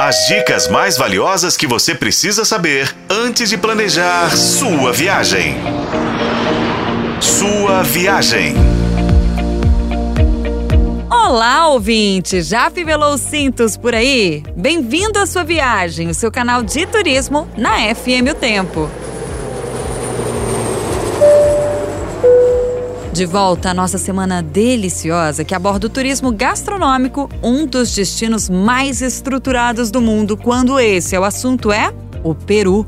As dicas mais valiosas que você precisa saber antes de planejar sua viagem. Sua viagem. Olá, ouvinte! Já fivelou os cintos por aí? Bem-vindo à sua viagem, o seu canal de turismo na FM O Tempo. De volta à nossa semana deliciosa que aborda o turismo gastronômico, um dos destinos mais estruturados do mundo, quando esse é o assunto é o Peru.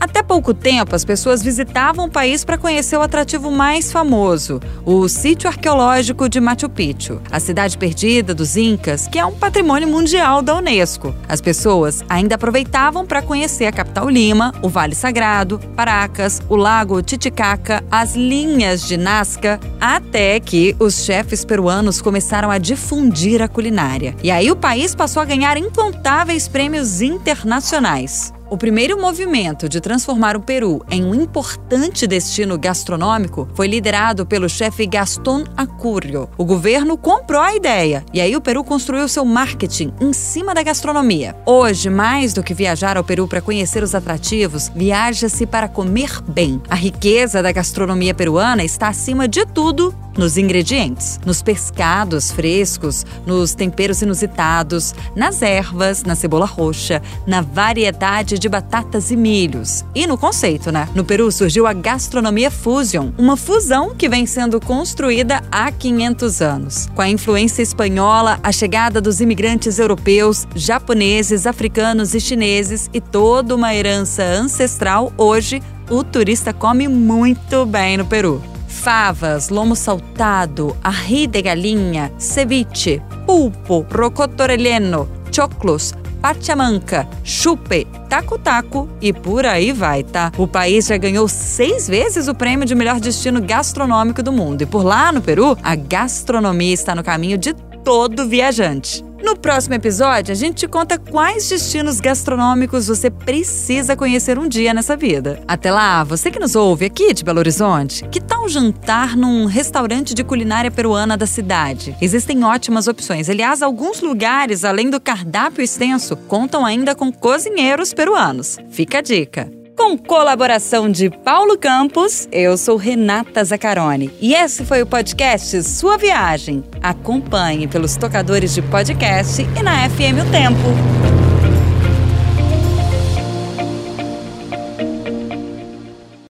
Até pouco tempo, as pessoas visitavam o país para conhecer o atrativo mais famoso, o sítio arqueológico de Machu Picchu, a cidade perdida dos Incas, que é um patrimônio mundial da Unesco. As pessoas ainda aproveitavam para conhecer a capital Lima, o Vale Sagrado, Paracas, o Lago Titicaca, as linhas de Nazca, até que os chefes peruanos começaram a difundir a culinária. E aí o país passou a ganhar incontáveis prêmios internacionais. O primeiro movimento de transformar o Peru em um importante destino gastronômico foi liderado pelo chefe Gaston Acurrio. O governo comprou a ideia e aí o Peru construiu seu marketing em cima da gastronomia. Hoje, mais do que viajar ao Peru para conhecer os atrativos, viaja-se para comer bem. A riqueza da gastronomia peruana está acima de tudo nos ingredientes, nos pescados frescos, nos temperos inusitados, nas ervas, na cebola roxa, na variedade de batatas e milhos. E no conceito, né? No Peru surgiu a gastronomia fusion, uma fusão que vem sendo construída há 500 anos. Com a influência espanhola, a chegada dos imigrantes europeus, japoneses, africanos e chineses e toda uma herança ancestral, hoje o turista come muito bem no Peru favas, lomo saltado, arri de galinha, ceviche, pulpo, rocotoreleno, choclos, pachamanca, chupe, taco-taco e por aí vai, tá? O país já ganhou seis vezes o prêmio de melhor destino gastronômico do mundo. E por lá no Peru, a gastronomia está no caminho de todo viajante. No próximo episódio, a gente te conta quais destinos gastronômicos você precisa conhecer um dia nessa vida. Até lá, você que nos ouve aqui de Belo Horizonte, que tal jantar num restaurante de culinária peruana da cidade? Existem ótimas opções. Aliás, alguns lugares, além do cardápio extenso, contam ainda com cozinheiros peruanos. Fica a dica. Com colaboração de Paulo Campos, eu sou Renata Zacarone. E esse foi o podcast Sua Viagem. Acompanhe pelos tocadores de podcast e na FM O Tempo.